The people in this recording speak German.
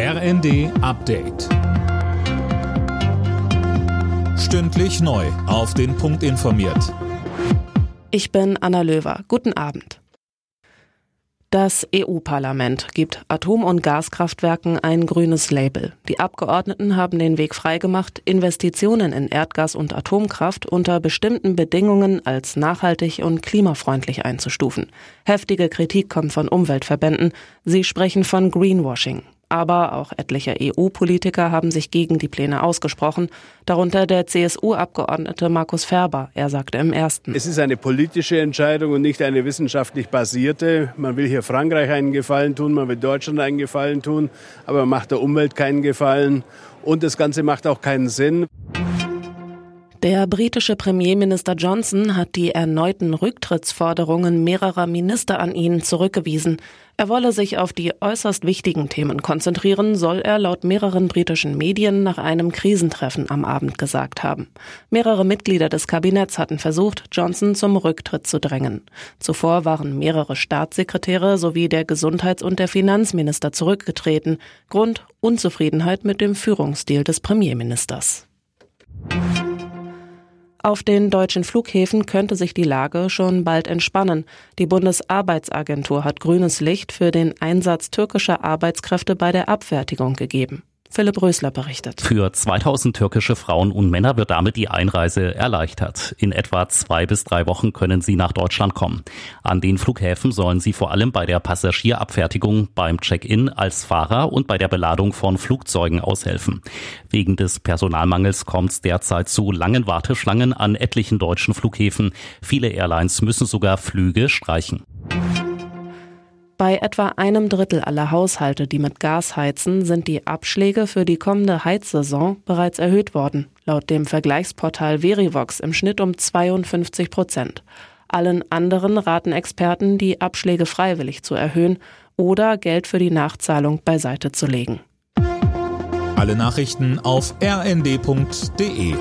RND Update. Stündlich neu. Auf den Punkt informiert. Ich bin Anna Löwer. Guten Abend. Das EU-Parlament gibt Atom- und Gaskraftwerken ein grünes Label. Die Abgeordneten haben den Weg freigemacht, Investitionen in Erdgas und Atomkraft unter bestimmten Bedingungen als nachhaltig und klimafreundlich einzustufen. Heftige Kritik kommt von Umweltverbänden. Sie sprechen von Greenwashing. Aber auch etliche EU-Politiker haben sich gegen die Pläne ausgesprochen, darunter der CSU-Abgeordnete Markus Ferber. Er sagte im ersten. Es ist eine politische Entscheidung und nicht eine wissenschaftlich basierte. Man will hier Frankreich einen Gefallen tun, man will Deutschland einen Gefallen tun, aber man macht der Umwelt keinen Gefallen. Und das Ganze macht auch keinen Sinn. Der britische Premierminister Johnson hat die erneuten Rücktrittsforderungen mehrerer Minister an ihn zurückgewiesen. Er wolle sich auf die äußerst wichtigen Themen konzentrieren, soll er laut mehreren britischen Medien nach einem Krisentreffen am Abend gesagt haben. Mehrere Mitglieder des Kabinetts hatten versucht, Johnson zum Rücktritt zu drängen. Zuvor waren mehrere Staatssekretäre sowie der Gesundheits- und der Finanzminister zurückgetreten. Grund Unzufriedenheit mit dem Führungsstil des Premierministers. Auf den deutschen Flughäfen könnte sich die Lage schon bald entspannen. Die Bundesarbeitsagentur hat grünes Licht für den Einsatz türkischer Arbeitskräfte bei der Abfertigung gegeben. Philipp Rösler berichtet. Für 2000 türkische Frauen und Männer wird damit die Einreise erleichtert. In etwa zwei bis drei Wochen können sie nach Deutschland kommen. An den Flughäfen sollen sie vor allem bei der Passagierabfertigung, beim Check-in als Fahrer und bei der Beladung von Flugzeugen aushelfen. Wegen des Personalmangels kommt es derzeit zu langen Warteschlangen an etlichen deutschen Flughäfen. Viele Airlines müssen sogar Flüge streichen. Bei etwa einem Drittel aller Haushalte, die mit Gas heizen, sind die Abschläge für die kommende Heizsaison bereits erhöht worden. Laut dem Vergleichsportal Verivox im Schnitt um 52 Prozent. Allen anderen raten Experten, die Abschläge freiwillig zu erhöhen oder Geld für die Nachzahlung beiseite zu legen. Alle Nachrichten auf rnd.de